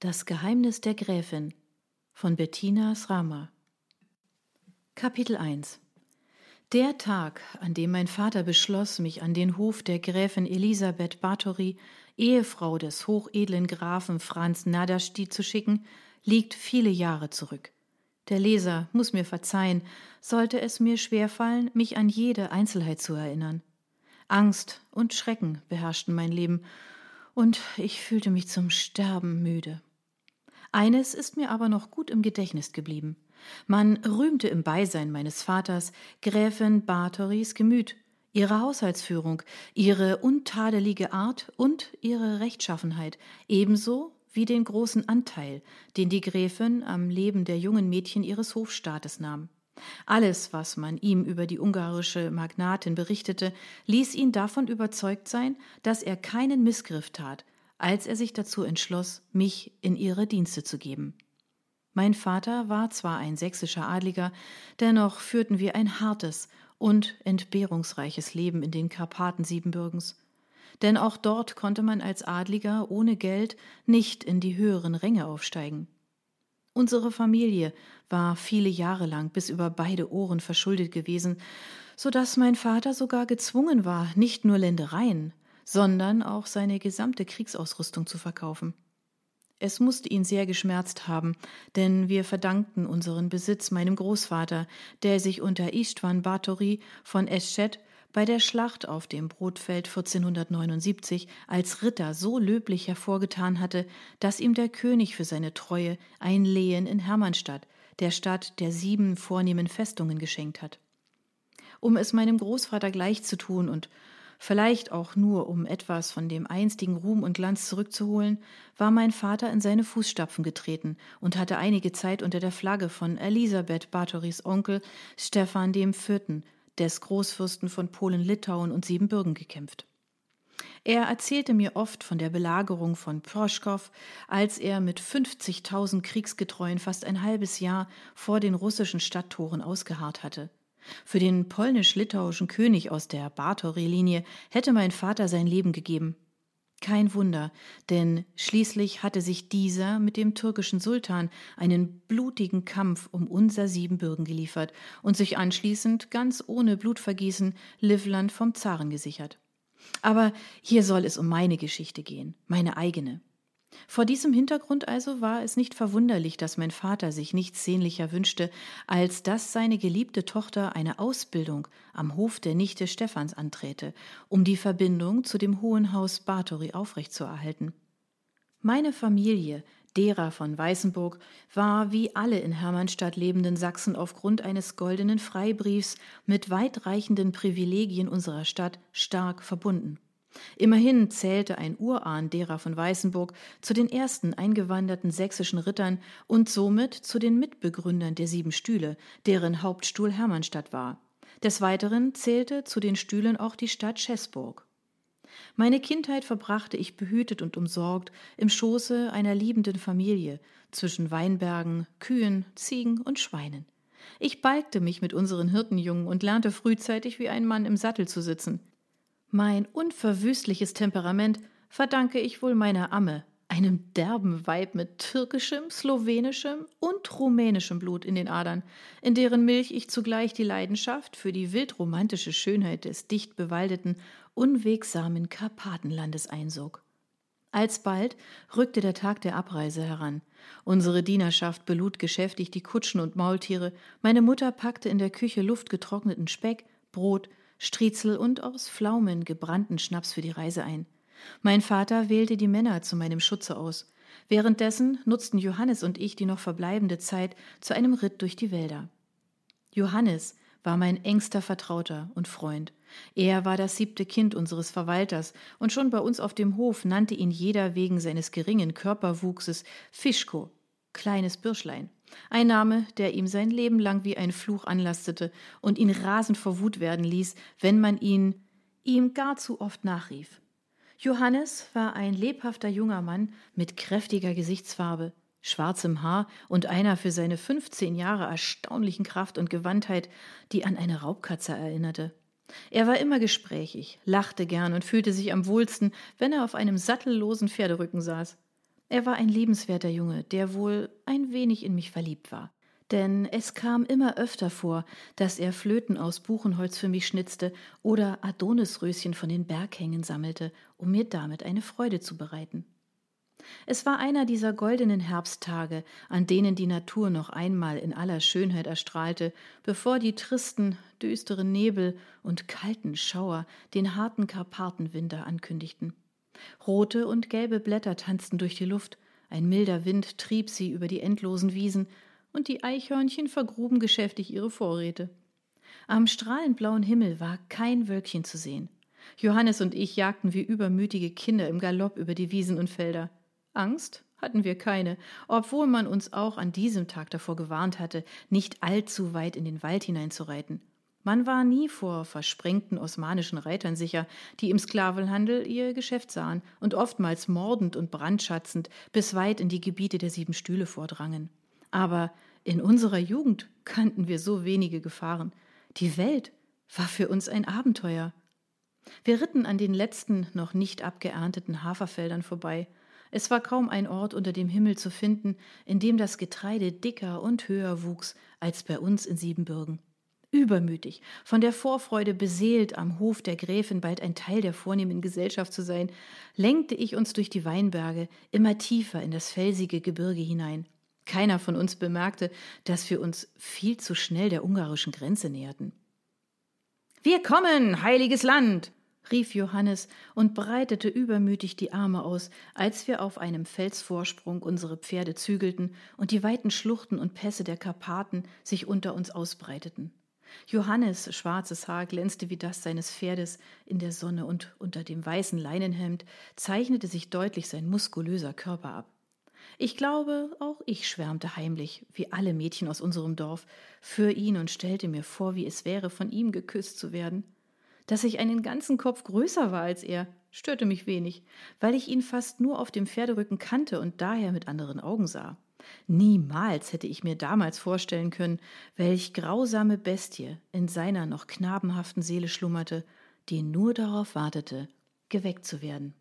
Das Geheimnis der Gräfin von Bettina Srama Kapitel 1 Der Tag, an dem mein Vater beschloss, mich an den Hof der Gräfin Elisabeth Bathory, Ehefrau des hochedlen Grafen Franz Nadasti, zu schicken, liegt viele Jahre zurück. Der Leser muss mir verzeihen, sollte es mir schwerfallen, mich an jede Einzelheit zu erinnern. Angst und Schrecken beherrschten mein Leben, und ich fühlte mich zum Sterben müde. Eines ist mir aber noch gut im Gedächtnis geblieben. Man rühmte im Beisein meines Vaters Gräfin Bathory's Gemüt, ihre Haushaltsführung, ihre untadelige Art und ihre Rechtschaffenheit, ebenso wie den großen Anteil, den die Gräfin am Leben der jungen Mädchen ihres Hofstaates nahm. Alles, was man ihm über die ungarische Magnatin berichtete, ließ ihn davon überzeugt sein, dass er keinen Missgriff tat, als er sich dazu entschloss, mich in ihre Dienste zu geben. Mein Vater war zwar ein sächsischer Adliger, dennoch führten wir ein hartes und entbehrungsreiches Leben in den Karpaten Siebenbürgens. Denn auch dort konnte man als Adliger ohne Geld nicht in die höheren Ränge aufsteigen. Unsere Familie war viele Jahre lang bis über beide Ohren verschuldet gewesen, so dass mein Vater sogar gezwungen war, nicht nur Ländereien, sondern auch seine gesamte Kriegsausrüstung zu verkaufen. Es musste ihn sehr geschmerzt haben, denn wir verdankten unseren Besitz meinem Großvater, der sich unter Istvan Báthory von Eschet bei der Schlacht auf dem Brotfeld 1479 als Ritter so löblich hervorgetan hatte, dass ihm der König für seine Treue ein Lehen in Hermannstadt, der Stadt der sieben vornehmen Festungen, geschenkt hat. Um es meinem Großvater gleich zu tun und vielleicht auch nur um etwas von dem einstigen Ruhm und Glanz zurückzuholen, war mein Vater in seine Fußstapfen getreten und hatte einige Zeit unter der Flagge von Elisabeth Bathory's Onkel Stefan dem Vierten des Großfürsten von Polen, Litauen und Siebenbürgen gekämpft. Er erzählte mir oft von der Belagerung von Proschkow, als er mit 50.000 Kriegsgetreuen fast ein halbes Jahr vor den russischen Stadttoren ausgeharrt hatte. Für den polnisch-litauischen König aus der Báthory-Linie hätte mein Vater sein Leben gegeben. Kein Wunder, denn schließlich hatte sich dieser mit dem türkischen Sultan einen blutigen Kampf um unser Siebenbürgen geliefert und sich anschließend ganz ohne Blutvergießen Livland vom Zaren gesichert. Aber hier soll es um meine Geschichte gehen, meine eigene. Vor diesem Hintergrund also war es nicht verwunderlich, dass mein Vater sich nichts sehnlicher wünschte, als dass seine geliebte Tochter eine Ausbildung am Hof der Nichte Stephans anträte, um die Verbindung zu dem Hohen Haus Bathory aufrechtzuerhalten. Meine Familie, derer von Weißenburg, war wie alle in Hermannstadt lebenden Sachsen aufgrund eines goldenen Freibriefs mit weitreichenden Privilegien unserer Stadt stark verbunden. Immerhin zählte ein Urahn derer von Weißenburg zu den ersten eingewanderten sächsischen Rittern und somit zu den Mitbegründern der Sieben Stühle, deren Hauptstuhl Hermannstadt war. Des Weiteren zählte zu den Stühlen auch die Stadt Schäßburg. Meine Kindheit verbrachte ich behütet und umsorgt im Schoße einer liebenden Familie, zwischen Weinbergen, Kühen, Ziegen und Schweinen. Ich balgte mich mit unseren Hirtenjungen und lernte frühzeitig wie ein Mann im Sattel zu sitzen. Mein unverwüstliches Temperament verdanke ich wohl meiner Amme, einem derben Weib mit türkischem, slowenischem und rumänischem Blut in den Adern, in deren Milch ich zugleich die Leidenschaft für die wildromantische Schönheit des dicht bewaldeten, unwegsamen Karpatenlandes einsog. Alsbald rückte der Tag der Abreise heran. Unsere Dienerschaft belud geschäftig die Kutschen und Maultiere, meine Mutter packte in der Küche luftgetrockneten Speck, Brot, Striezel und aus Pflaumen gebrannten Schnaps für die Reise ein. Mein Vater wählte die Männer zu meinem Schutze aus. Währenddessen nutzten Johannes und ich die noch verbleibende Zeit zu einem Ritt durch die Wälder. Johannes war mein engster Vertrauter und Freund. Er war das siebte Kind unseres Verwalters, und schon bei uns auf dem Hof nannte ihn jeder wegen seines geringen Körperwuchses Fischko, kleines Bürschlein. Ein Name, der ihm sein Leben lang wie ein Fluch anlastete und ihn rasend vor Wut werden ließ, wenn man ihn ihm gar zu oft nachrief. Johannes war ein lebhafter junger Mann mit kräftiger Gesichtsfarbe, schwarzem Haar und einer für seine 15 Jahre erstaunlichen Kraft und Gewandtheit, die an eine Raubkatze erinnerte. Er war immer gesprächig, lachte gern und fühlte sich am wohlsten, wenn er auf einem sattellosen Pferderücken saß. Er war ein liebenswerter Junge, der wohl ein wenig in mich verliebt war. Denn es kam immer öfter vor, dass er Flöten aus Buchenholz für mich schnitzte oder Adonisröschen von den Berghängen sammelte, um mir damit eine Freude zu bereiten. Es war einer dieser goldenen Herbsttage, an denen die Natur noch einmal in aller Schönheit erstrahlte, bevor die tristen, düsteren Nebel und kalten Schauer den harten Karpatenwinter ankündigten. Rote und gelbe Blätter tanzten durch die Luft, ein milder Wind trieb sie über die endlosen Wiesen, und die Eichhörnchen vergruben geschäftig ihre Vorräte. Am strahlend blauen Himmel war kein Wölkchen zu sehen. Johannes und ich jagten wie übermütige Kinder im Galopp über die Wiesen und Felder. Angst hatten wir keine, obwohl man uns auch an diesem Tag davor gewarnt hatte, nicht allzu weit in den Wald hineinzureiten. Man war nie vor versprengten osmanischen Reitern sicher, die im Sklavenhandel ihr Geschäft sahen und oftmals mordend und brandschatzend bis weit in die Gebiete der sieben Stühle vordrangen. Aber in unserer Jugend kannten wir so wenige Gefahren. Die Welt war für uns ein Abenteuer. Wir ritten an den letzten noch nicht abgeernteten Haferfeldern vorbei. Es war kaum ein Ort unter dem Himmel zu finden, in dem das Getreide dicker und höher wuchs als bei uns in Siebenbürgen. Übermütig, von der Vorfreude beseelt, am Hof der Gräfin bald ein Teil der vornehmen Gesellschaft zu sein, lenkte ich uns durch die Weinberge immer tiefer in das felsige Gebirge hinein. Keiner von uns bemerkte, dass wir uns viel zu schnell der ungarischen Grenze näherten. Wir kommen, heiliges Land! rief Johannes und breitete übermütig die Arme aus, als wir auf einem Felsvorsprung unsere Pferde zügelten und die weiten Schluchten und Pässe der Karpaten sich unter uns ausbreiteten. Johannes schwarzes Haar glänzte wie das seines Pferdes in der Sonne und unter dem weißen Leinenhemd zeichnete sich deutlich sein muskulöser Körper ab. Ich glaube, auch ich schwärmte heimlich, wie alle Mädchen aus unserem Dorf, für ihn und stellte mir vor, wie es wäre, von ihm geküsst zu werden. Dass ich einen ganzen Kopf größer war als er, störte mich wenig, weil ich ihn fast nur auf dem Pferderücken kannte und daher mit anderen Augen sah. Niemals hätte ich mir damals vorstellen können, welch grausame Bestie in seiner noch knabenhaften Seele schlummerte, die nur darauf wartete, geweckt zu werden.